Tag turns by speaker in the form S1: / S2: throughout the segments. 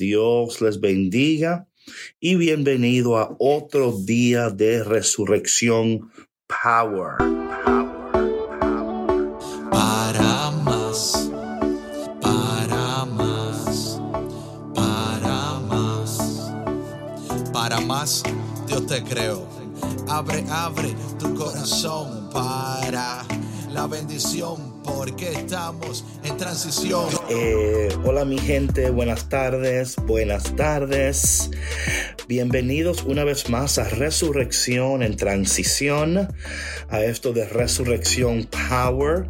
S1: Dios les bendiga y bienvenido a otro día de resurrección Power.
S2: Para más, para más, para más, para más, Dios te creo. Abre, abre tu corazón para la bendición, porque estamos en transición.
S1: Eh, hola mi gente, buenas tardes, buenas tardes. Bienvenidos una vez más a Resurrección en Transición, a esto de Resurrección Power.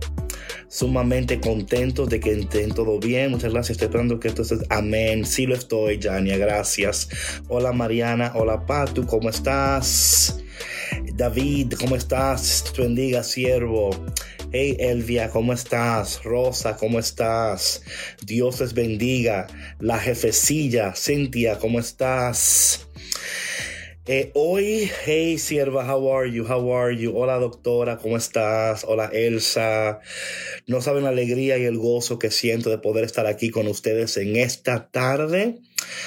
S1: Sumamente contentos de que estén todo bien. Muchas gracias. Estoy esperando que esté. Amén. Sí lo estoy, Jania. Gracias. Hola Mariana. Hola Patu. ¿Cómo estás? David, ¿cómo estás? Te bendiga, siervo. Hey Elvia, ¿cómo estás? Rosa, ¿cómo estás? Dios les bendiga. La jefecilla, Cintia, ¿cómo estás? Eh, hoy, hey sierva, how are you? How are you? Hola doctora, ¿cómo estás? Hola Elsa. No saben la alegría y el gozo que siento de poder estar aquí con ustedes en esta tarde.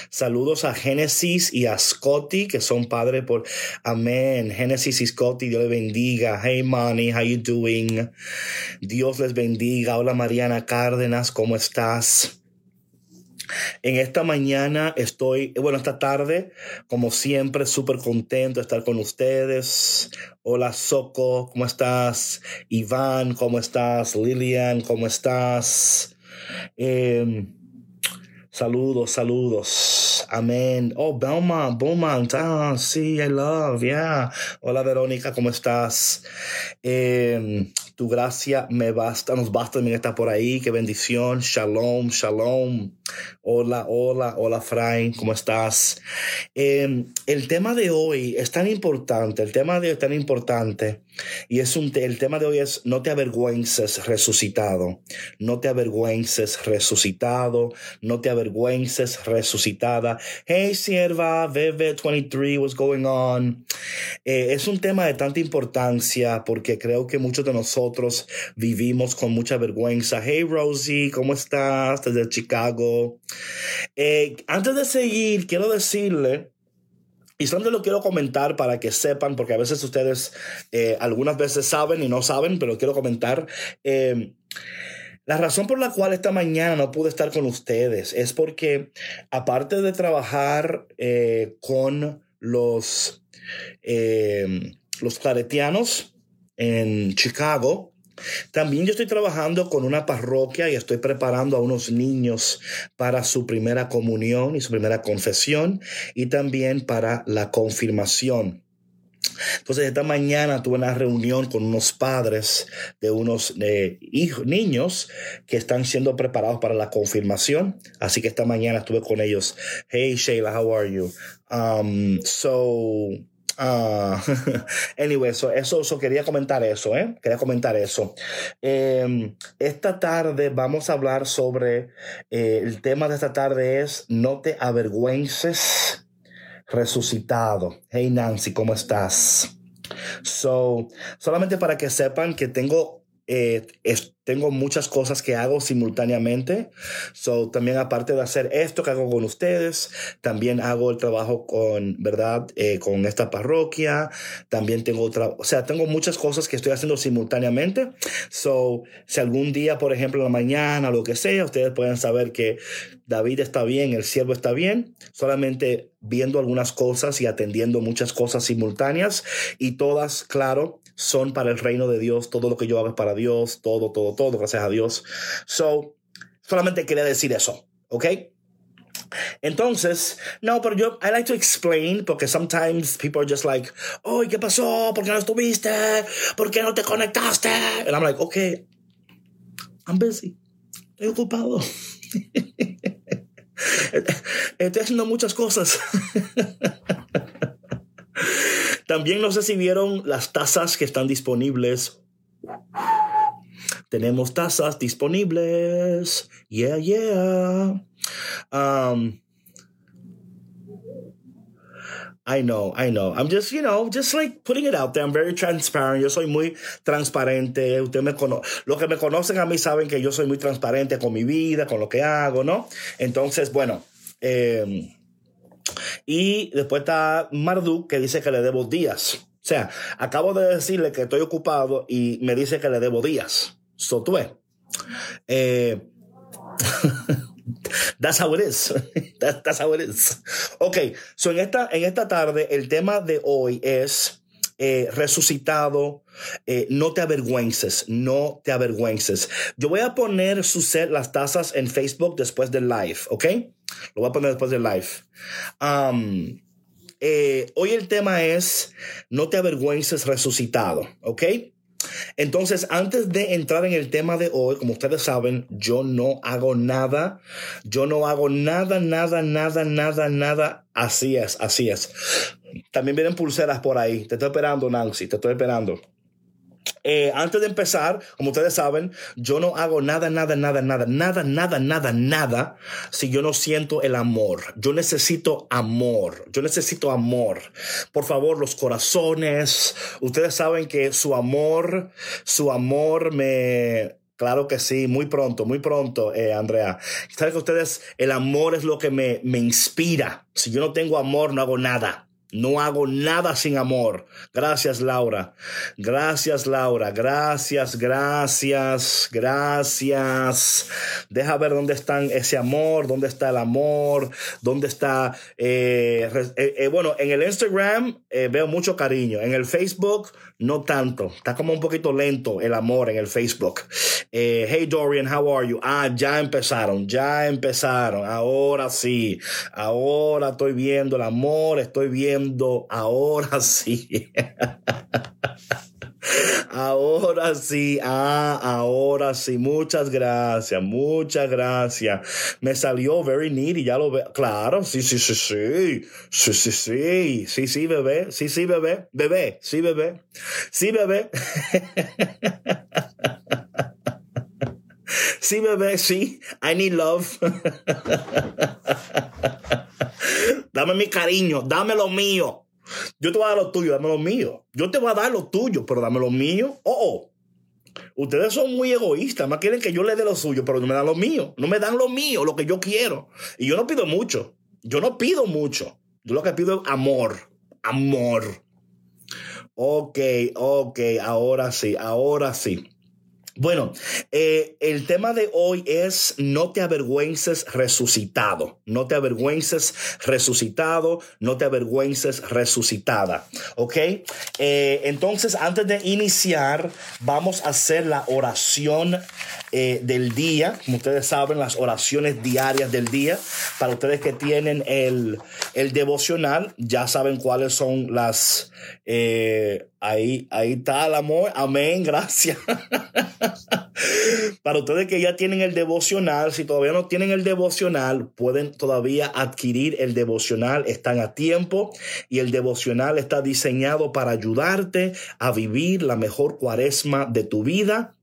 S1: Saludos a Génesis y a Scotty, que son padres por Amén. Génesis y Scotty, Dios les bendiga. Hey Manny, how you doing? Dios les bendiga. Hola Mariana Cárdenas, ¿cómo estás? En esta mañana estoy, bueno, esta tarde, como siempre, súper contento de estar con ustedes. Hola, Soco, ¿cómo estás? Iván, ¿cómo estás? Lilian, ¿cómo estás? Eh, saludos, saludos. Amén. Oh, Belmont, Beaumont. Ah, sí, I love, yeah. Hola, Verónica, ¿cómo estás? Eh, tu gracia me basta, nos basta también está por ahí. Qué bendición. Shalom, shalom. Hola, hola, hola, Frank, ¿cómo estás? Eh, el tema de hoy es tan importante, el tema de hoy es tan importante. Y es un, el tema de hoy es no te avergüences resucitado. No te avergüences resucitado. No te avergüences resucitada. Hey, sierva, VV23, what's going on? Eh, es un tema de tanta importancia porque creo que muchos de nosotros vivimos con mucha vergüenza. Hey, Rosie, ¿cómo estás? Desde Chicago. Eh, antes de seguir, quiero decirle y solo lo quiero comentar para que sepan, porque a veces ustedes eh, algunas veces saben y no saben, pero quiero comentar. Eh, la razón por la cual esta mañana no pude estar con ustedes es porque, aparte de trabajar eh, con los, eh, los claretianos en Chicago, también yo estoy trabajando con una parroquia y estoy preparando a unos niños para su primera comunión y su primera confesión y también para la confirmación. Entonces, esta mañana tuve una reunión con unos padres de unos eh, hijos, niños que están siendo preparados para la confirmación. Así que esta mañana estuve con ellos. Hey, Sheila, how are you? Um, so, Uh, anyway, so, eso, eso, quería comentar eso, ¿eh? Quería comentar eso. Eh, esta tarde vamos a hablar sobre, eh, el tema de esta tarde es no te avergüences resucitado. Hey Nancy, ¿cómo estás? So, solamente para que sepan que tengo eh, es, tengo muchas cosas que hago simultáneamente. So, también aparte de hacer esto que hago con ustedes, también hago el trabajo con, ¿verdad? Eh, con esta parroquia. También tengo otra, o sea, tengo muchas cosas que estoy haciendo simultáneamente. So, si algún día, por ejemplo, en la mañana lo que sea, ustedes pueden saber que David está bien, el siervo está bien, solamente viendo algunas cosas y atendiendo muchas cosas simultáneas y todas, claro, son para el reino de Dios. Todo lo que yo hago es para Dios, todo, todo, todo, gracias a Dios. So, solamente quería decir eso, ¿ok? Entonces, no, pero yo, I like to explain, porque sometimes people are just like, oh, ¿qué pasó? ¿Por qué no estuviste? ¿Por qué no te conectaste? And I'm like, okay, I'm busy. Estoy ocupado. Estoy haciendo muchas cosas. También no sé las tazas que están disponibles. Tenemos tazas disponibles. Yeah, yeah. Um, I know, I know. I'm just, you know, just like putting it out there. I'm very transparent. Yo soy muy transparente. Usted me cono Los que me conocen a mí saben que yo soy muy transparente con mi vida, con lo que hago, ¿no? Entonces, bueno, Eh, y después está Marduk que dice que le debo días. O sea, acabo de decirle que estoy ocupado y me dice que le debo días. Sotué. Eh, That's how it is. that's how it is. Ok, so en esta, en esta tarde el tema de hoy es eh, resucitado. Eh, no te avergüences, no te avergüences. Yo voy a poner su las tazas en Facebook después del live, ¿ok? Lo voy a poner después del live. Um, eh, hoy el tema es no te avergüences resucitado, ¿ok? Entonces, antes de entrar en el tema de hoy, como ustedes saben, yo no hago nada, yo no hago nada, nada, nada, nada, nada. Así es, así es. También vienen pulseras por ahí. Te estoy esperando, Nancy, te estoy esperando. Eh, antes de empezar, como ustedes saben, yo no hago nada, nada, nada, nada, nada, nada, nada, nada si yo no siento el amor. Yo necesito amor. Yo necesito amor. Por favor, los corazones. Ustedes saben que su amor, su amor me, Claro que sí, muy pronto, muy pronto, eh, Andrea. Saben que ustedes, el amor es lo que me, me inspira. Si yo no tengo amor, no hago nada. No hago nada sin amor. Gracias, Laura. Gracias, Laura. Gracias, gracias, gracias. Deja ver dónde está ese amor, dónde está el amor, dónde está... Eh, eh, eh, bueno, en el Instagram veo mucho cariño. En el Facebook, no tanto. Está como un poquito lento el amor en el Facebook. hey, Dorian, how are you? Ah, ya empezaron, ya empezaron. Ahora sí. Ahora estoy viendo el amor, estoy viendo ahora sí. Ahora sí, ah, ahora sí. Muchas gracias, muchas gracias. Me salió very needy, ya lo veo. Claro, sí, sí, sí, sí. Sí, sí, sí. Sí, sí, bebé. Sí, sí, bebé. Bebé, sí, bebé. Sí, bebé. Sí, bebé, sí. I need love. Dame mi cariño, dame lo mío. Yo te voy a dar lo tuyo, dame lo mío. Yo te voy a dar lo tuyo, pero dame lo mío. Oh, oh. Ustedes son muy egoístas, más quieren que yo le dé lo suyo, pero no me dan lo mío. No me dan lo mío, lo que yo quiero. Y yo no pido mucho. Yo no pido mucho. Yo lo que pido es amor. Amor. Ok, ok, ahora sí, ahora sí. Bueno, eh, el tema de hoy es no te avergüences resucitado, no te avergüences resucitado, no te avergüences resucitada, ¿ok? Eh, entonces, antes de iniciar, vamos a hacer la oración eh, del día, como ustedes saben, las oraciones diarias del día, para ustedes que tienen el, el devocional, ya saben cuáles son las... ahí, ahí está el amor, amén, gracias. Para ustedes que ya tienen el devocional, si todavía no tienen el devocional, pueden todavía adquirir el devocional, están a tiempo y el devocional está diseñado para ayudarte a vivir la mejor cuaresma de tu vida.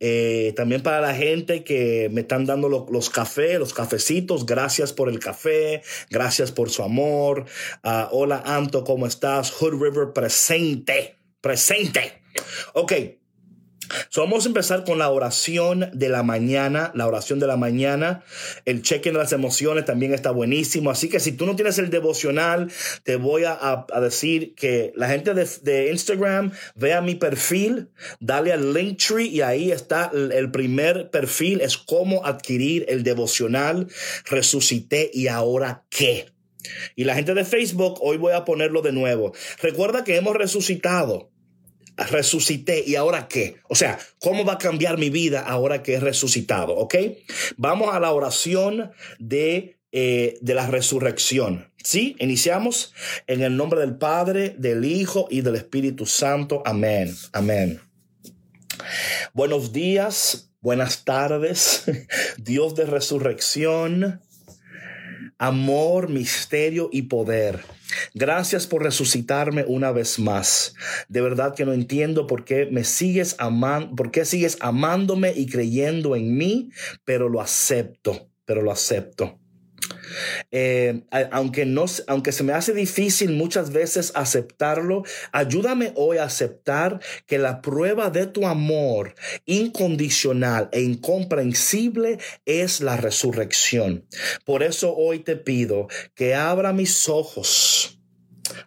S1: Eh, también para la gente que me están dando los cafés, los cafecitos, gracias por el café, gracias por su amor. Ah, hola Anto, ¿cómo estás? Hood River presente, presente. Ok, vamos a empezar con la oración de la mañana, la oración de la mañana. El check de las emociones también está buenísimo. Así que si tú no tienes el devocional, te voy a, decir que la gente de, Instagram vea mi perfil, dale al Linktree y ahí está el, el primer perfil, es cómo adquirir el devocional. Resucité y ahora qué. Y la gente de Facebook, hoy voy a ponerlo de nuevo. Recuerda que hemos resucitado resucité y ahora qué? O sea, ¿cómo va a cambiar mi vida ahora que he resucitado? ¿Ok? Vamos a la oración de, eh, de la resurrección. ¿Sí? Iniciamos en el nombre del Padre, del Hijo y del Espíritu Santo. Amén. Amén. Buenos días, buenas tardes, Dios de resurrección, amor, misterio y poder. Gracias por resucitarme una vez más. De verdad que no entiendo por qué me sigues amando, por qué sigues amándome y creyendo en mí, pero lo acepto, pero lo acepto. Eh, aunque, no, aunque se me hace difícil muchas veces aceptarlo, ayúdame hoy a aceptar que la prueba de tu amor incondicional e incomprensible es la resurrección. Por eso hoy te pido que abra mis ojos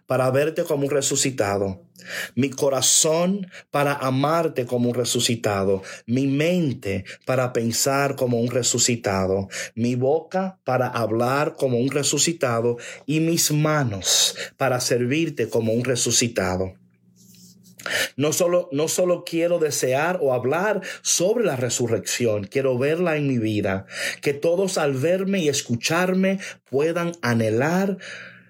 S1: para verte como un resucitado, mi corazón para amarte como un resucitado, mi mente para pensar como un resucitado, mi boca para hablar como un resucitado. Y mis manos para servirte como un resucitado. No solo, no solo quiero desear o hablar sobre la resurrección, quiero verla en mi vida, que todos al verme y escucharme puedan anhelar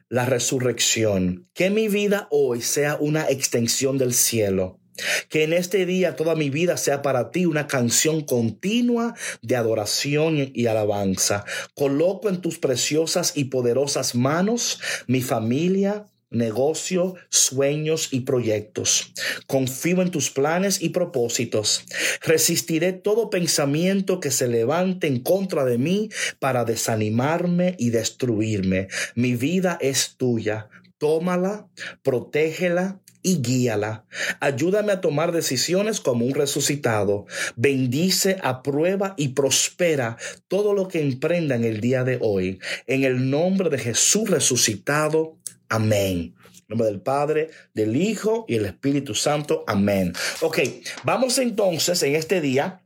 S1: la resurrección. Que mi vida hoy sea una extensión del cielo. Que en este día toda mi vida sea para ti una canción continua de adoración y alabanza. Coloco en tus preciosas y poderosas manos mi familia, negocio, sueños y proyectos. Confío en tus planes y propósitos. Resistiré todo pensamiento que se levante en contra de mí para desanimarme y destruirme. Mi vida es tuya. Tómala, protégela y guíala. Ayúdame a tomar decisiones como un resucitado. Bendice, aprueba y prospera todo lo que emprenda en el día de hoy. En el nombre de Jesús resucitado. Amén. En nombre del Padre, del Hijo y el Espíritu Santo. Amén. Ok, vamos entonces en este día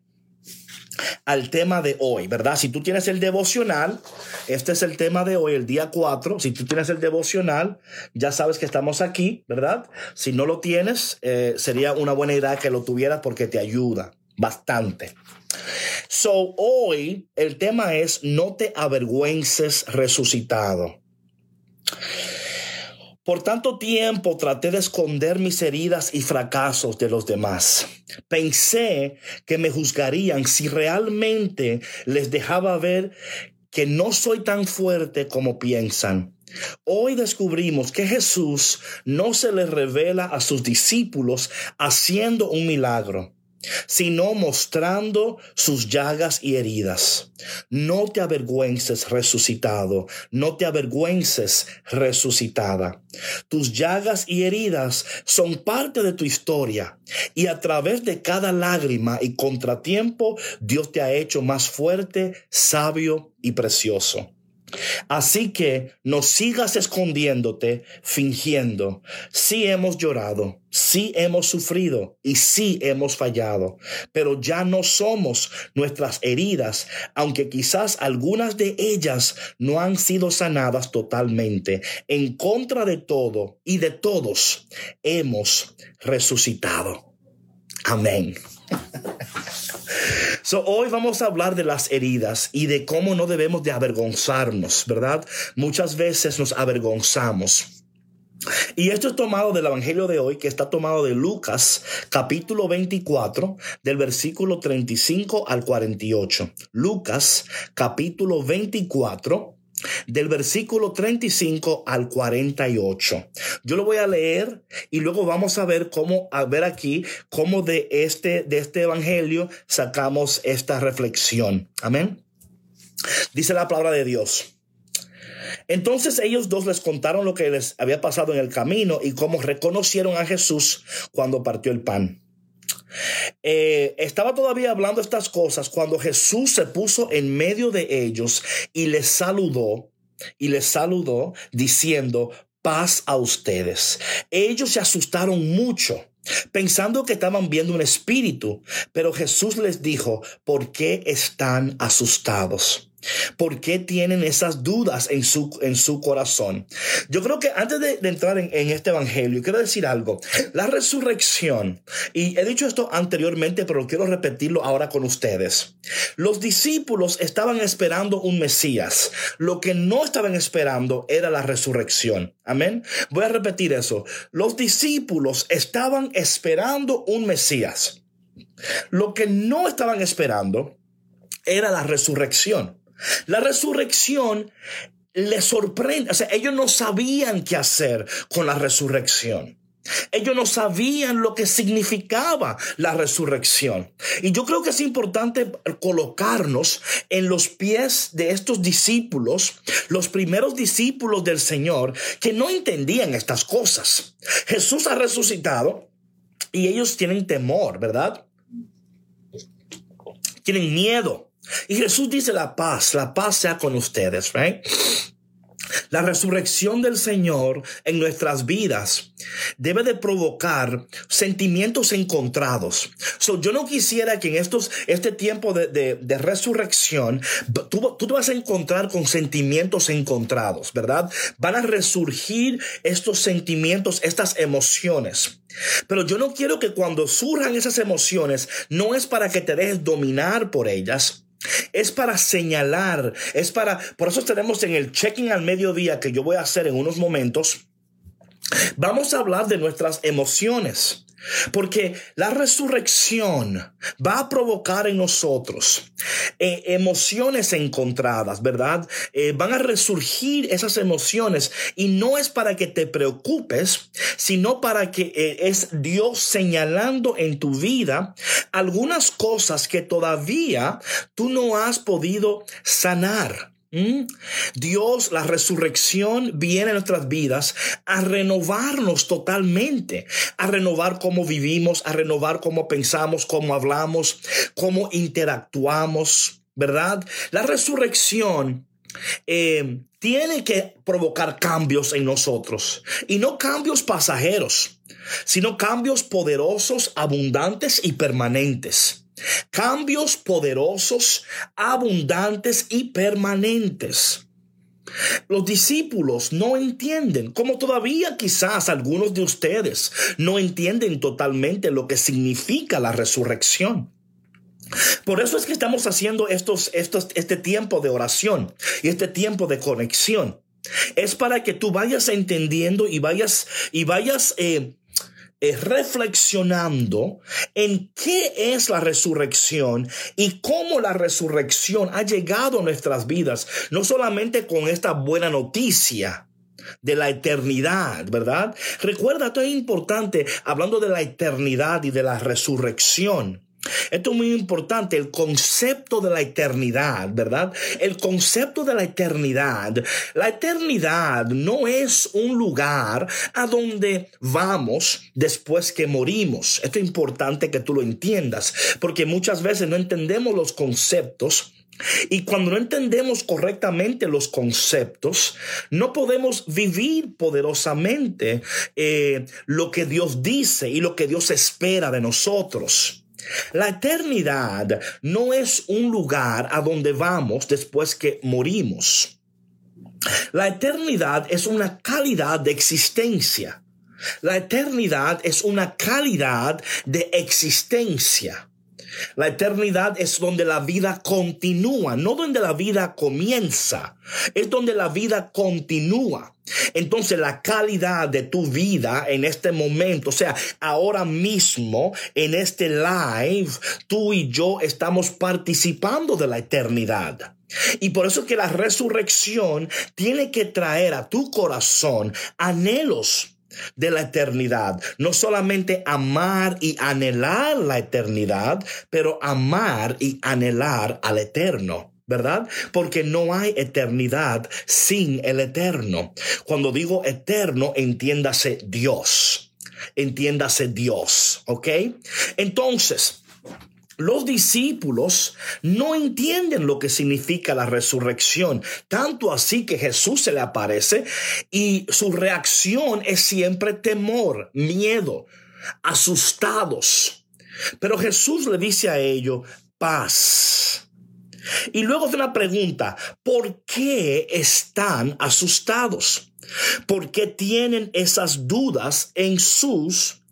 S1: al tema de hoy, ¿verdad? Si tú tienes el devocional, este es el tema de hoy, el día 4. Si tú tienes el devocional, ya sabes que estamos aquí, ¿verdad? Si no lo tienes, eh, sería una buena idea que lo tuvieras porque te ayuda bastante. So, hoy el tema es no te avergüences resucitado. Por tanto tiempo traté de esconder mis heridas y fracasos de los demás. Pensé que me juzgarían si realmente les dejaba ver que no soy tan fuerte como piensan. Hoy descubrimos que Jesús no se le revela a sus discípulos haciendo un milagro sino mostrando sus llagas y heridas. No te avergüences resucitado, no te avergüences resucitada. Tus llagas y heridas son parte de tu historia y a través de cada lágrima y contratiempo Dios te ha hecho más fuerte, sabio y precioso. Así que no sigas escondiéndote, fingiendo. Sí hemos llorado, sí hemos sufrido y sí hemos fallado, pero ya no somos nuestras heridas, aunque quizás algunas de ellas no han sido sanadas totalmente. En contra de todo y de todos hemos resucitado. Amén. Hoy vamos a hablar de las heridas y de cómo no debemos de avergonzarnos, ¿verdad? Muchas veces nos avergonzamos. Y esto es tomado del Evangelio de hoy, que está tomado de Lucas, capítulo 24, del versículo 35 al 48. Lucas, capítulo 24 del versículo 35 al 48. Yo lo voy a leer y luego vamos a ver cómo, a ver aquí, cómo de este, de este evangelio sacamos esta reflexión. Amén. Dice la palabra de Dios. Entonces ellos dos les contaron lo que les había pasado en el camino y cómo reconocieron a Jesús cuando partió el pan. Eh, estaba todavía hablando estas cosas cuando Jesús se puso en medio de ellos y les saludó y les saludó diciendo paz a ustedes. Ellos se asustaron mucho pensando que estaban viendo un espíritu, pero Jesús les dijo, ¿por qué están asustados? ¿Por qué tienen esas dudas en su, en su corazón? Yo creo que antes de, entrar en, en, este evangelio, quiero decir algo. La resurrección, y he dicho esto anteriormente, pero quiero repetirlo ahora con ustedes. Los discípulos estaban esperando un Mesías. Lo que no estaban esperando era la resurrección. Amén. Voy a repetir eso. Los discípulos estaban esperando un Mesías. Lo que no estaban esperando era la resurrección. La resurrección les sorprende, o sea, ellos no sabían qué hacer con la resurrección. Ellos no sabían lo que significaba la resurrección. Y yo creo que es importante colocarnos en los pies de estos discípulos, los primeros discípulos del Señor, que no entendían estas cosas. Jesús ha resucitado y ellos tienen temor, ¿verdad? Tienen miedo. Y Jesús dice la paz, la paz sea con ustedes, right? La resurrección del Señor en nuestras vidas debe de provocar sentimientos encontrados. So, yo no quisiera que en estos, este tiempo de, resurrección tú, tú te vas a encontrar con sentimientos encontrados, ¿verdad? Van a resurgir estos sentimientos, estas emociones. Pero yo no quiero que cuando surjan esas emociones, no es para que te dejes dominar por ellas, es para señalar, es para, por eso tenemos en el check-in al mediodía que yo voy a hacer en unos momentos, vamos a hablar de nuestras emociones. Porque la resurrección va a provocar en nosotros eh, emociones encontradas, ¿verdad? Eh, van a resurgir esas emociones y no es para que te preocupes, sino para que eh, es Dios señalando en tu vida algunas cosas que todavía tú no has podido sanar. ¿Mm? Dios, la resurrección viene a nuestras vidas a renovarnos totalmente, a renovar cómo vivimos, a renovar cómo pensamos, cómo hablamos, cómo interactuamos, ¿verdad? La resurrección eh, tiene que provocar cambios en nosotros y no cambios pasajeros, sino cambios poderosos, abundantes y permanentes. Cambios poderosos, abundantes y permanentes. Los discípulos no entienden, como todavía quizás algunos de ustedes no entienden totalmente lo que significa la resurrección. Por eso es que estamos haciendo estos, estos, este tiempo de oración y este tiempo de conexión. Es para que tú vayas entendiendo y vayas, y vayas eh, reflexionando en qué es la resurrección y cómo la resurrección ha llegado a nuestras vidas, no solamente con esta buena noticia, de la eternidad, ¿verdad? Recuerda, esto es importante, hablando de la eternidad y de la resurrección. Esto es muy importante, el concepto de la eternidad, ¿verdad? El concepto de la eternidad. La eternidad no es un lugar a donde vamos después que morimos. Esto es importante que tú lo entiendas, porque muchas veces no entendemos los conceptos y cuando no entendemos correctamente los conceptos, no podemos vivir poderosamente eh, lo que Dios dice y lo que Dios espera de nosotros. La eternidad no es un lugar a donde vamos después que morimos. La eternidad es una calidad de existencia. La eternidad es una calidad de existencia. La eternidad es donde la vida continúa, no donde la vida comienza, es donde la vida continúa. Entonces la calidad de tu vida en este momento, o sea, ahora mismo en este live, tú y yo estamos participando de la eternidad. Y por eso que la resurrección tiene que traer a tu corazón anhelos de la eternidad. No solamente amar y anhelar la eternidad, pero amar y anhelar al eterno. ¿verdad? Porque no hay eternidad sin el eterno. Cuando digo eterno, entiéndase Dios. Entiéndase Dios, ¿ok? Entonces, los discípulos no entienden lo que significa la resurrección, tanto así que Jesús se le aparece y su reacción es siempre temor, miedo, asustados. Pero Jesús le dice a ellos, paz. Y luego hace una pregunta, ¿por qué están asustados? ¿Por qué tienen esas dudas en sus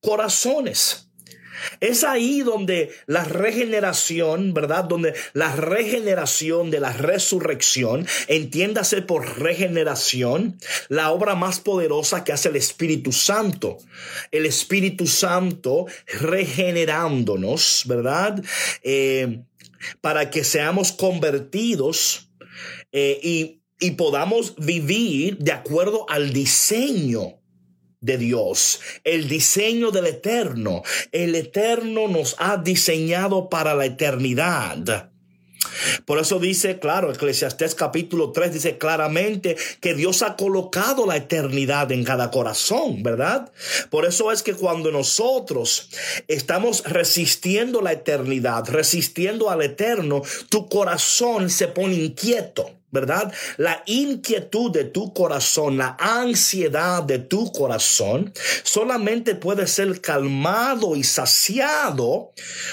S1: corazones? Es ahí donde la regeneración, ¿verdad? Donde la regeneración de la resurrección, entiéndase por regeneración, la obra más poderosa que hace el Espíritu Santo. El Espíritu Santo regenerándonos, ¿verdad? Eh, para que seamos convertidos eh, y, y podamos vivir de acuerdo al diseño de Dios, el diseño del eterno. El eterno nos ha diseñado para la eternidad. Por eso dice, claro, Eclesiastés capítulo 3 dice claramente que Dios ha colocado la eternidad en cada corazón, ¿verdad? Por eso es que cuando nosotros estamos resistiendo la eternidad, resistiendo al eterno, tu corazón se pone inquieto. ¿Verdad? La inquietud de tu corazón, la ansiedad de tu corazón, solamente puede ser calmado y saciado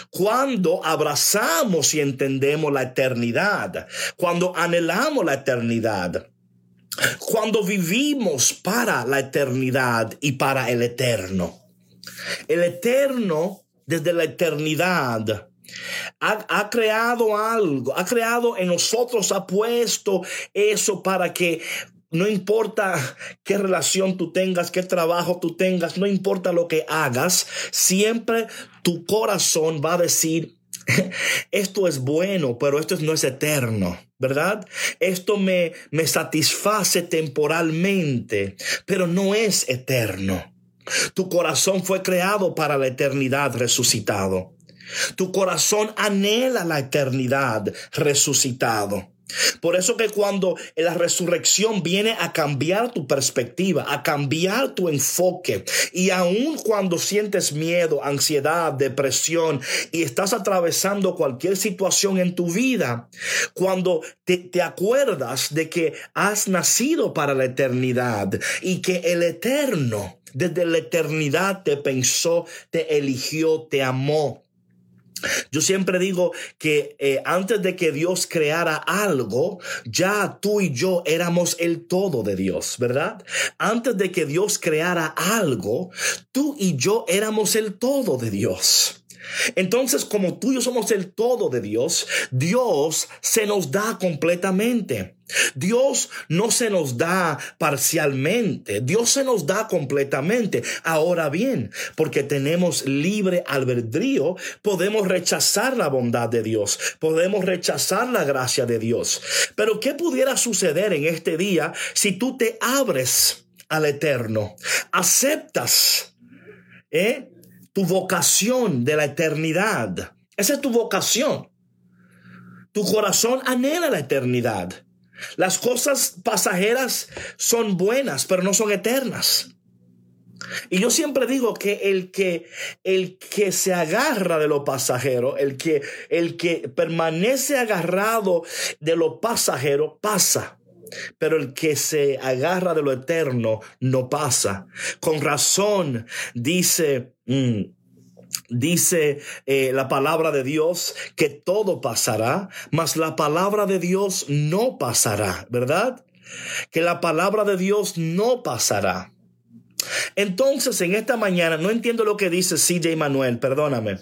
S1: cuando abrazamos y entendemos la eternidad, cuando anhelamos la eternidad. Cuando vivimos para la eternidad y para el eterno. El eterno, desde la eternidad, ha, creado algo, ha creado en nosotros, ha puesto eso para que no importa qué relación tú tengas, qué trabajo tú tengas, no importa lo que hagas, siempre tu corazón va a decir, esto es bueno, pero esto no es eterno, ¿verdad? Esto me, me satisface temporalmente, pero no es eterno. Tu corazón fue creado para la eternidad resucitado. Tu corazón anhela la eternidad resucitado. Por eso que cuando la resurrección viene a cambiar tu perspectiva, a cambiar tu enfoque, y aun cuando sientes miedo, ansiedad, depresión y estás atravesando cualquier situación en tu vida, cuando te, te acuerdas de que has nacido para la eternidad y que el eterno desde la eternidad te pensó, te eligió, te amó yo siempre digo que eh, antes de que Dios creara algo, ya tú y yo éramos el todo de Dios, ¿verdad? Antes de que Dios creara algo, tú y yo éramos el todo de Dios. Entonces, como tú y yo somos el todo de Dios, Dios se nos da completamente. Dios no se nos da parcialmente, Dios se nos da completamente. Ahora bien, porque tenemos libre albedrío, podemos rechazar la bondad de Dios, podemos rechazar la gracia de Dios. Pero ¿qué pudiera suceder en este día si tú te abres al eterno, aceptas, ¿eh? tu vocación de la eternidad. Esa es tu vocación. Tu corazón anhela la eternidad. Las cosas pasajeras son buenas, pero no son eternas. Y yo siempre digo que el que el que se agarra de lo pasajero, el que el que permanece agarrado de lo pasajero pasa. Pero el que se agarra de lo eterno no pasa. Con razón dice, mm, dice eh, la palabra de Dios que todo pasará, mas la palabra de Dios no pasará, ¿verdad? Que la palabra de Dios no pasará. Entonces, en esta mañana, no entiendo lo que dice CJ Manuel, perdóname.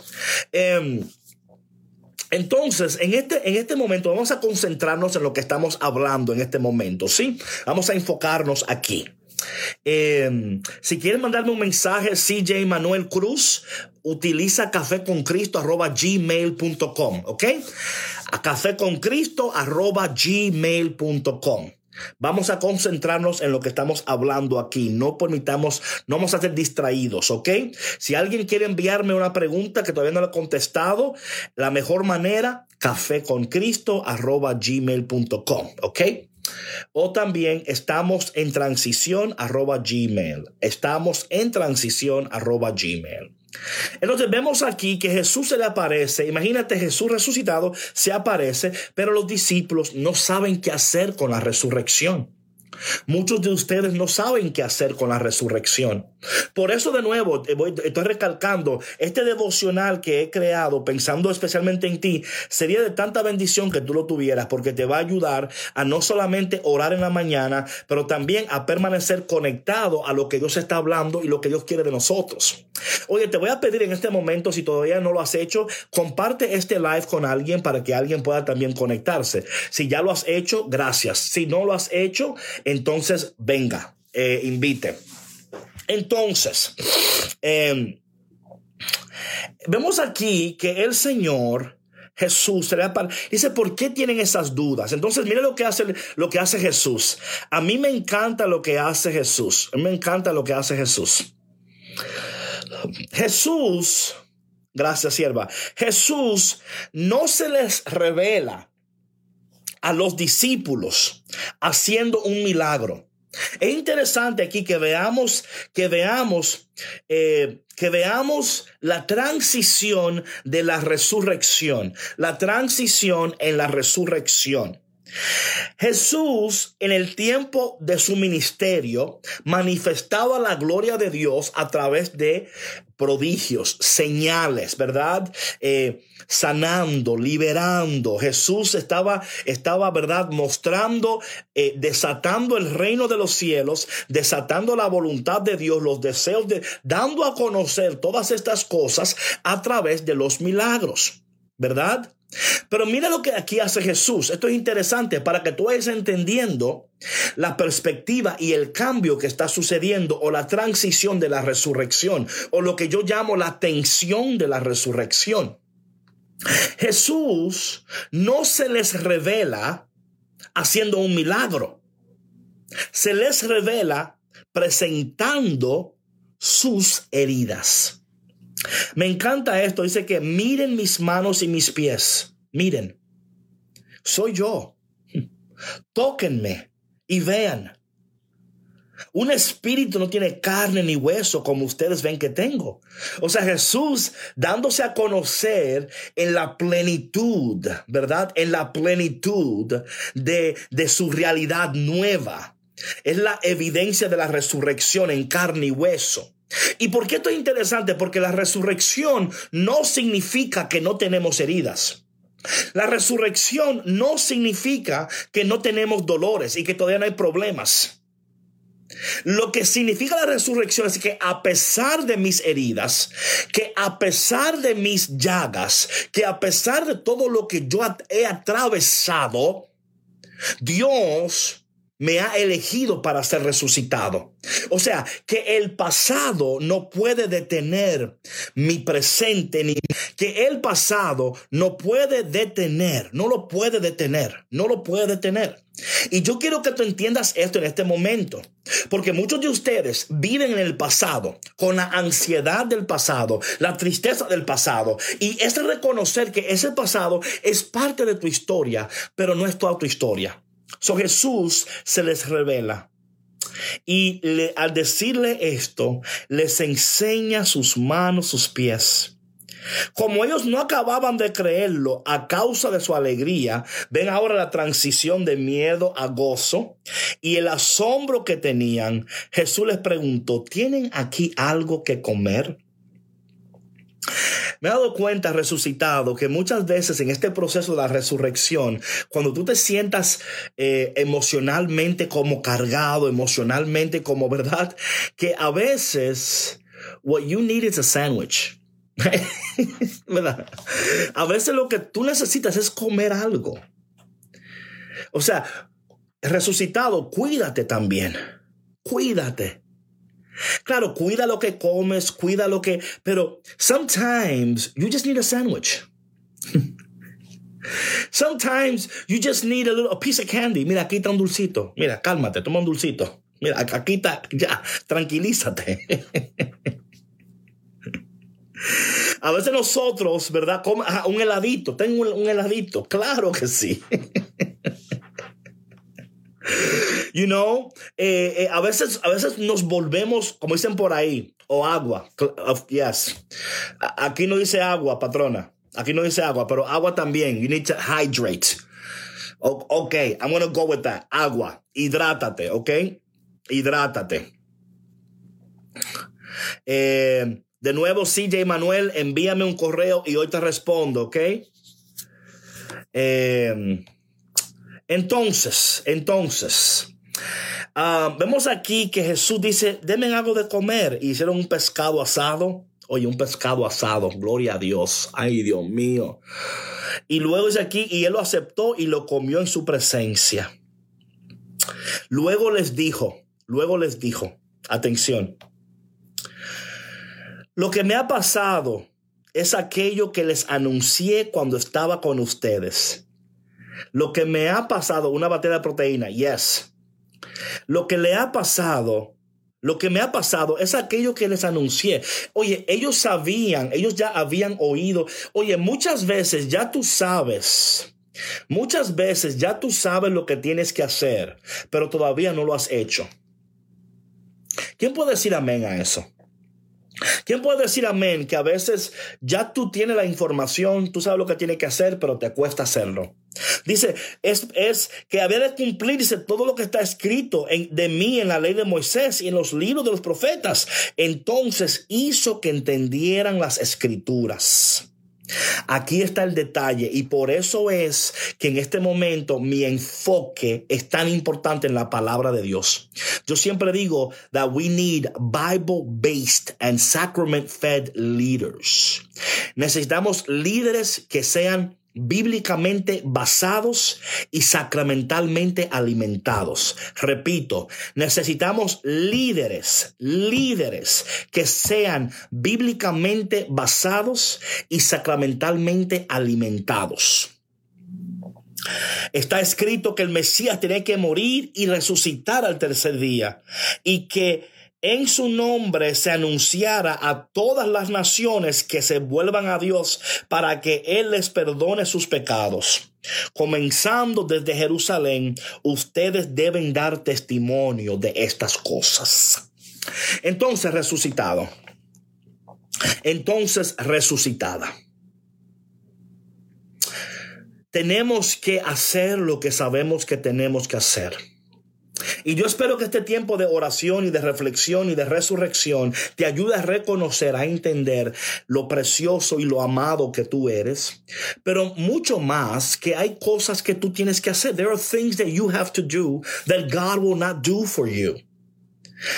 S1: Em, entonces, en este, en este momento vamos a concentrarnos en lo que estamos hablando en este momento, ¿sí? Vamos a enfocarnos aquí. Em, si quieren mandarme un mensaje, CJ Manuel Cruz, utiliza café con Cristo arroba gmail.com, ¿ok? A café con Cristo arroba gmail.com. Vamos a concentrarnos en lo que estamos hablando aquí. No permitamos, no vamos a ser distraídos, ¿ok? Si alguien quiere enviarme una pregunta que todavía no le he contestado, la mejor manera, café con Cristo arroba gmail.com, ¿ok? O también estamos en transición arroba gmail. Estamos en transición arroba gmail. Entonces vemos aquí que Jesús se le aparece, imagínate Jesús resucitado, se aparece, pero los discípulos no saben qué hacer con la resurrección. Muchos de ustedes no saben qué hacer con la resurrección. Por eso de nuevo estoy recalcando, este devocional que he creado pensando especialmente en ti, sería de tanta bendición que tú lo tuvieras porque te va a ayudar a no solamente orar en la mañana, pero también a permanecer conectado a lo que Dios está hablando y lo que Dios quiere de nosotros. Oye, te voy a pedir en este momento, si todavía no lo has hecho, comparte este live con alguien para que alguien pueda también conectarse. Si ya lo has hecho, gracias. Si no lo has hecho, entonces venga, eh, invite. Entonces, em, vemos aquí que el Señor Jesús dice, ¿por qué tienen esas dudas? Entonces, mire lo que hace lo que hace Jesús. A mí me encanta lo que hace Jesús. A mí me encanta lo que hace Jesús. Jesús, gracias sierva. Jesús no se les revela a los discípulos haciendo un milagro. Es interesante aquí que veamos, que veamos, eh, que veamos la transición de la resurrección, la transición en la resurrección. Jesús en el tiempo de su ministerio manifestaba la gloria de Dios a través de prodigios, señales, ¿verdad? Eh, sanando, liberando. Jesús estaba, estaba, ¿verdad? Mostrando, eh, desatando el reino de los cielos, desatando la voluntad de Dios, los deseos de, dando a conocer todas estas cosas a través de los milagros, ¿verdad? Pero mira lo que aquí hace Jesús. Esto es interesante para que tú vayas entendiendo la perspectiva y el cambio que está sucediendo o la transición de la resurrección o lo que yo llamo la tensión de la resurrección. Jesús no se les revela haciendo un milagro. Se les revela presentando sus heridas. Me encanta esto. Dice que miren mis manos y mis pies. Miren. Soy yo. Tóquenme y vean. Un espíritu no tiene carne ni hueso como ustedes ven que tengo. O sea, Jesús dándose a conocer en la plenitud, ¿verdad? En la plenitud de, de su realidad nueva. Es la evidencia de la resurrección en carne y hueso. ¿Y por qué esto es interesante? Porque la resurrección no significa que no tenemos heridas. La resurrección no significa que no tenemos dolores y que todavía no hay problemas. Lo que significa la resurrección es que a pesar de mis heridas, que a pesar de mis llagas, que a pesar de todo lo que yo he atravesado, Dios me ha elegido para ser resucitado. O sea, que el pasado no puede detener mi presente, ni que el pasado no puede detener, no lo puede detener, no lo puede detener. Y yo quiero que tú entiendas esto en este momento, porque muchos de ustedes viven en el pasado, con la ansiedad del pasado, la tristeza del pasado, y es reconocer que ese pasado es parte de tu historia, pero no es toda tu historia. So Jesús se les revela. Y al decirle esto, les enseña sus manos, sus pies. Como ellos no acababan de creerlo a causa de su alegría, ven ahora la transición de miedo a gozo y el asombro que tenían. Jesús les preguntó, ¿tienen aquí algo que comer? Me he dado cuenta, resucitado, que muchas veces en este proceso de la resurrección, cuando tú te sientas eh, emocionalmente como cargado, emocionalmente como verdad, que a veces what you need is a sandwich. ¿verdad? A veces lo que tú necesitas es comer algo. O sea, resucitado, cuídate también. Cuídate. Claro, cuida lo que comes, cuida lo que, pero sometimes you just need a sandwich. sometimes you just need a little a piece of candy. Mira, aquí está un dulcito. Mira, cálmate, toma un dulcito. Mira, aquí está, ya, tranquilízate. A veces nosotros, ¿verdad? un heladito, tengo un heladito, claro que sí. You know, eh, eh, a, veces, a veces nos volvemos, como dicen por ahí, o agua. Yes. Aquí no dice agua, patrona. Aquí no dice agua, pero agua también. You need to hydrate. ok, I'm gonna go with that. Agua. Hidrátate, ok? Hidrátate. Eh, de nuevo, CJ Manuel, envíame un correo y hoy te respondo, ¿ok? entonces, entonces, Ah, vemos aquí que Jesús dice, denme algo de comer. Y hicieron un pescado asado. Oye, un pescado asado, gloria a Dios. Ay, Dios mío. Y luego dice aquí, y él lo aceptó y lo comió en su presencia. Luego les dijo, luego les dijo, atención, lo que me ha pasado es aquello que les anuncié cuando estaba con ustedes. Lo que me ha pasado, una batería de proteína, yes. Lo que le ha pasado, lo que me ha pasado es aquello que les anuncié. Oye, ellos sabían, ellos ya habían oído. Oye, muchas veces ya tú sabes. Muchas veces ya tú sabes lo que tienes que hacer, pero todavía no lo has hecho. ¿Quién puede decir amén a eso? ¿Quién puede decir amén que a veces ya tú tienes la información, tú sabes lo que tienes que hacer, pero te cuesta hacerlo? Dice, es, es que había de cumplirse todo lo que está escrito de mí en la ley de Moisés y en los libros de los profetas. Entonces hizo que entendieran las escrituras. Aquí está el detalle y por eso es que en este momento mi enfoque es tan importante en la palabra de Dios. Yo siempre digo that we need Bible-based and sacrament-fed leaders. Necesitamos líderes que sean bíblicamente basados y sacramentalmente alimentados. Repito, necesitamos líderes, líderes que sean bíblicamente basados y sacramentalmente alimentados. Está escrito que el Mesías tiene que morir y resucitar al tercer día y que en su nombre se anunciara a todas las naciones que se vuelvan a Dios para que Él les perdone sus pecados. Comenzando desde Jerusalén, ustedes deben dar testimonio de estas cosas. Entonces resucitado. Entonces resucitada. Tenemos que hacer lo que sabemos que tenemos que hacer. Y yo espero que este tiempo de oración y de reflexión y de resurrección te ayude a reconocer, a entender lo precioso y lo amado que tú eres, pero mucho más que hay cosas que tú tienes que hacer. There are things that you have to do that God will not do for you.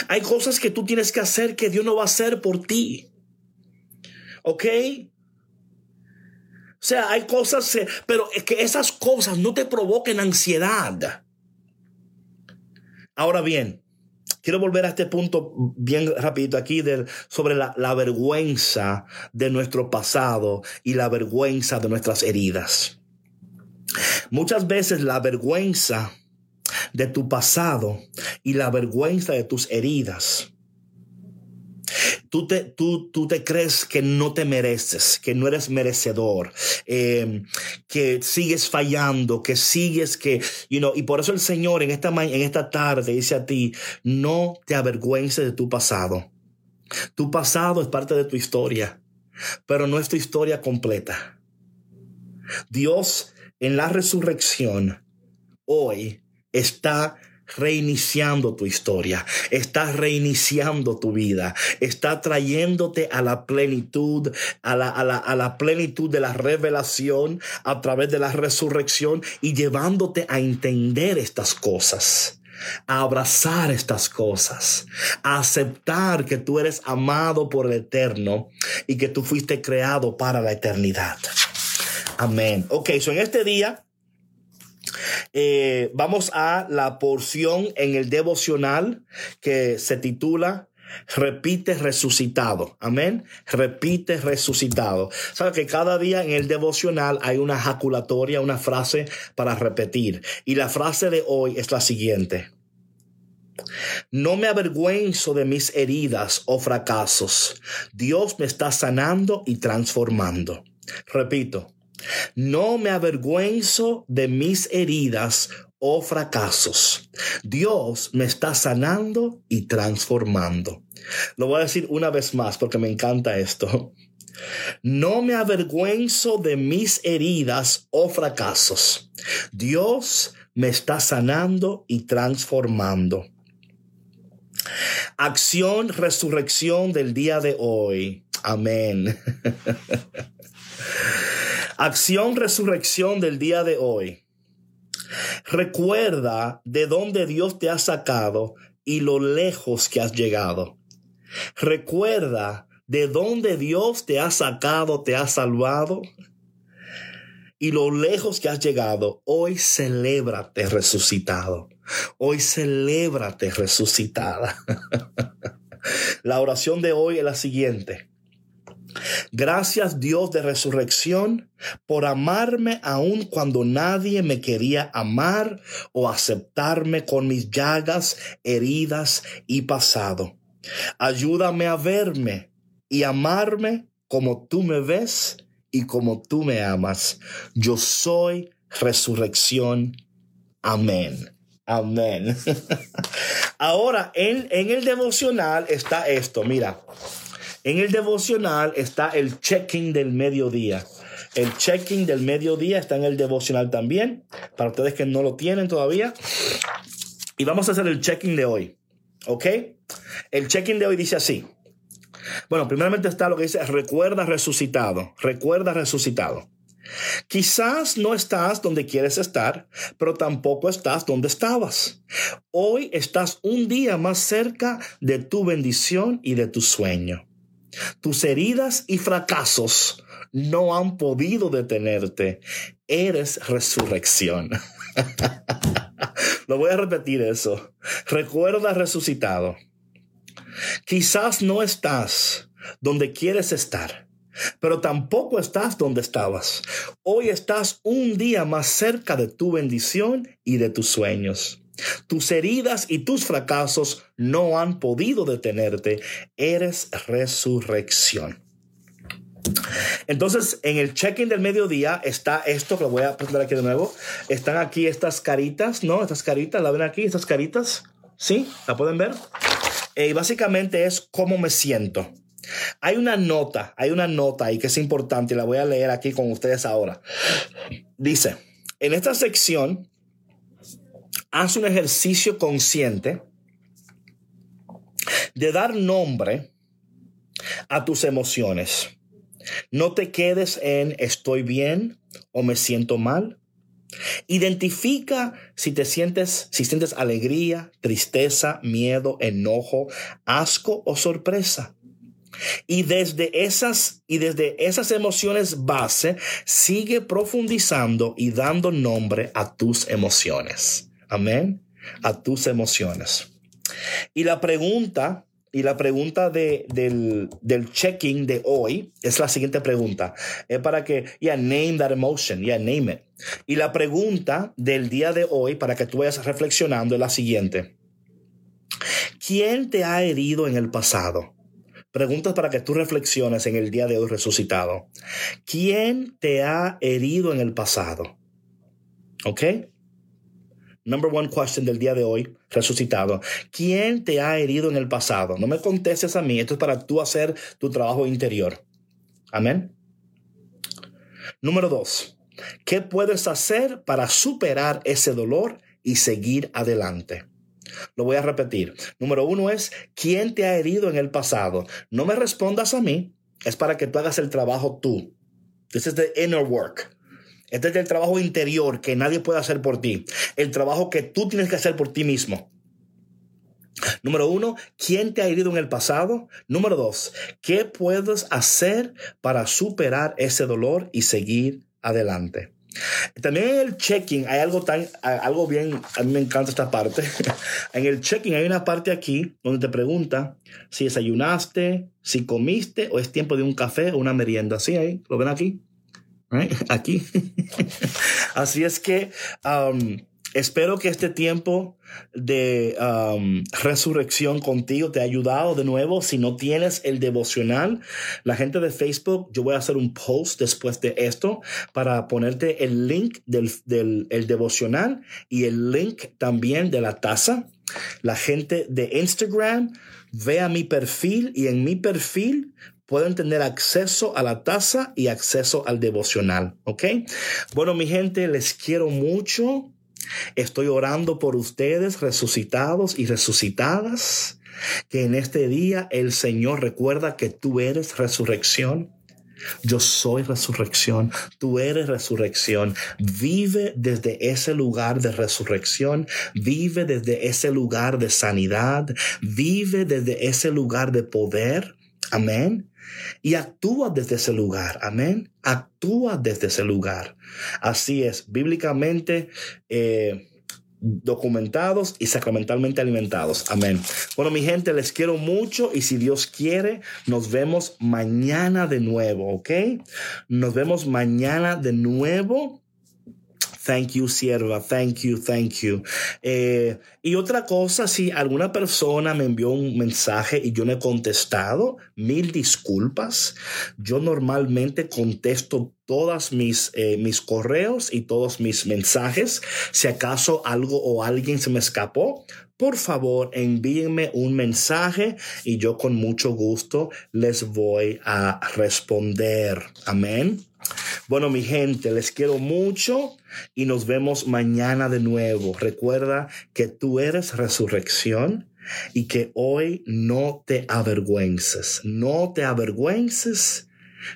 S1: Hay cosas que tú tienes que hacer que Dios no va a hacer por ti. ¿Ok? O sea, hay cosas, eh, pero es que esas cosas no te provoquen ansiedad. Ahora bien, quiero volver a este punto bien rapidito aquí sobre la, la vergüenza de nuestro pasado y la vergüenza de nuestras heridas. Muchas veces la vergüenza de tu pasado y la vergüenza de tus heridas tú te, tú, tú te crees que no te mereces, que no eres merecedor, em, que sigues fallando, que sigues que, you know, y por eso el Señor en esta, en esta tarde dice a ti, no te avergüences de tu pasado. Tu pasado es parte de tu historia, pero no es tu historia completa. Dios en la resurrección hoy está reiniciando tu historia, está reiniciando tu vida, está trayéndote a la plenitud, a la, a la, a la plenitud de la revelación a través de la resurrección y llevándote a entender estas cosas a abrazar estas cosas, a aceptar que tú eres amado por el eterno y que tú fuiste creado para la eternidad. Amén. Ok, so en este día eh, vamos a la porción en el devocional que se titula Repite resucitado. Amén. Repite resucitado. Sabe que cada día en el devocional hay una jaculatoria, una frase para repetir. Y la frase de hoy es la siguiente. No me avergüenzo de mis heridas o fracasos. Dios me está sanando y transformando. Repito, no me avergüenzo de mis heridas o fracasos. Dios me está sanando y transformando. Lo voy a decir una vez más porque me encanta esto. No me avergüenzo de mis heridas o fracasos. Dios me está sanando y transformando. Acción, resurrección del día de hoy. Amén. Acción resurrección del día de hoy. Recuerda de dónde Dios te ha sacado y lo lejos que has llegado. Recuerda de dónde Dios te ha sacado, te ha salvado y lo lejos que has llegado. Hoy celébrate resucitado. Hoy celébrate resucitada. la oración de hoy es la siguiente. Gracias Dios de resurrección por amarme aun cuando nadie me quería amar o aceptarme con mis llagas, heridas y pasado. Ayúdame a verme y amarme como tú me ves y como tú me amas. Yo soy resurrección. Amén. Amén. Ahora, en, en el devocional está esto, mira. En el devocional está el checking del mediodía. El checking del mediodía está en el devocional también, para ustedes que no lo tienen todavía. Y vamos a hacer el checking de hoy. ¿Ok? El checking de hoy dice así. Bueno, primeramente está lo que dice, recuerda resucitado, recuerda resucitado. Quizás no estás donde quieres estar, pero tampoco estás donde estabas. Hoy estás un día más cerca de tu bendición y de tu sueño. Tus heridas y fracasos no han podido detenerte. Eres resurrección. Lo voy a repetir eso. Recuerda resucitado. Quizás no estás donde quieres estar, pero tampoco estás donde estabas. Hoy estás un día más cerca de tu bendición y de tus sueños. Tus heridas y tus fracasos no han podido detenerte. Eres resurrección. Entonces, en el check-in del mediodía está esto, que lo voy a presentar aquí de nuevo. Están aquí estas caritas, ¿no? Estas caritas, ¿la ven aquí? Estas caritas. ¿Sí? ¿La pueden ver? Y básicamente es cómo me siento. Hay una nota, hay una nota ahí que es importante y la voy a leer aquí con ustedes ahora. Dice, en esta sección haz un ejercicio consciente de dar nombre a tus emociones. No te quedes en estoy bien o me siento mal. Identifica si te sientes, si sientes alegría, tristeza, miedo, enojo, asco o sorpresa. Y desde esas y desde esas emociones base sigue profundizando y dando nombre a tus emociones. Amén. A tus emociones. Y la pregunta, y la pregunta de, del, del checking de hoy es la siguiente pregunta. Es para que, yeah, name that emotion, yeah, name it. Y la pregunta del día de hoy, para que tú vayas reflexionando, es la siguiente. ¿Quién te ha herido en el pasado? Preguntas para que tú reflexiones en el día de hoy resucitado. ¿Quién te ha herido en el pasado? ¿Ok? Number one question del día de hoy, resucitado. ¿Quién te ha herido en el pasado? No me contestes a mí, esto es para tú hacer tu trabajo interior. Amén. Número dos, ¿qué puedes hacer para superar ese dolor y seguir adelante? Lo voy a repetir. Número uno es, ¿quién te ha herido en el pasado? No me respondas a mí, es para que tú hagas el trabajo tú. This is the inner work. Este es el trabajo interior que nadie puede hacer por ti. El trabajo que tú tienes que hacer por ti mismo. Número uno, ¿quién te ha herido en el pasado? Número dos, ¿qué puedes hacer para superar ese dolor y seguir adelante? También en el checking hay algo tan, algo bien, a mí me encanta esta parte. en el checking hay una parte aquí donde te pregunta si desayunaste, si comiste o es tiempo de un café o una merienda. ¿Sí ahí? ¿Lo ven aquí? Aquí. Así es que um, espero que este tiempo de um, resurrección contigo te ha ayudado de nuevo. Si no tienes el devocional, la gente de Facebook, yo voy a hacer un post después de esto para ponerte el link del, del el devocional y el link también de la taza. La gente de Instagram, vea mi perfil y en mi perfil pueden tener acceso a la taza y acceso al devocional, ¿ok? Bueno, mi gente, les quiero mucho. Estoy orando por ustedes, resucitados y resucitadas. Que en este día el Señor recuerda que tú eres resurrección. Yo soy resurrección, tú eres resurrección. Vive desde ese lugar de resurrección, vive desde ese lugar de sanidad, vive desde ese lugar de poder. Amén. Y actúa desde ese lugar. Amén. Actúa desde ese lugar. Así es. Bíblicamente, eh, documentados y sacramentalmente alimentados. Amén. Bueno, mi gente, les quiero mucho y si Dios quiere, nos vemos mañana de nuevo, ¿ok? Nos vemos mañana de nuevo. Thank you, sierva. Thank you, thank you. Eh, y otra cosa, si alguna persona me envió un mensaje y yo no he contestado, mil disculpas. Yo normalmente contesto todas mis, eh, mis correos y todos mis mensajes. Si acaso algo o alguien se me escapó, por favor envíenme un mensaje y yo con mucho gusto les voy a responder. Amén. Bueno, mi gente, les quiero mucho y nos vemos mañana de nuevo. Recuerda que tú eres resurrección y que hoy no te avergüences. No te avergüences,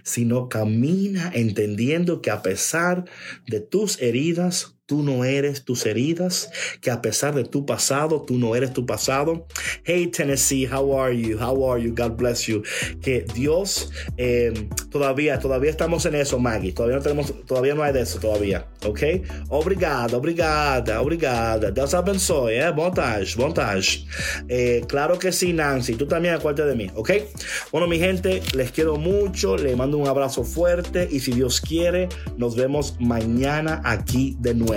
S1: sino camina entendiendo que a pesar de tus heridas, tú no eres tus heridas, que a pesar de tu pasado, tú no eres tu pasado. Hey Tennessee, how are you? How are you? God bless you. Que Dios eh, todavía, todavía estamos en eso, Maggie. Todavía no tenemos, todavía no hay de eso todavía. ¿Ok? Obrigado, obrigada, obrigada. Deus abençoe, eh? Montage, montage. Eh, claro que sí, Nancy. Tú también acuérdate de mí, ¿ok? Bueno, mi gente, les quiero mucho. Les mando un abrazo fuerte y si Dios quiere, nos vemos mañana aquí de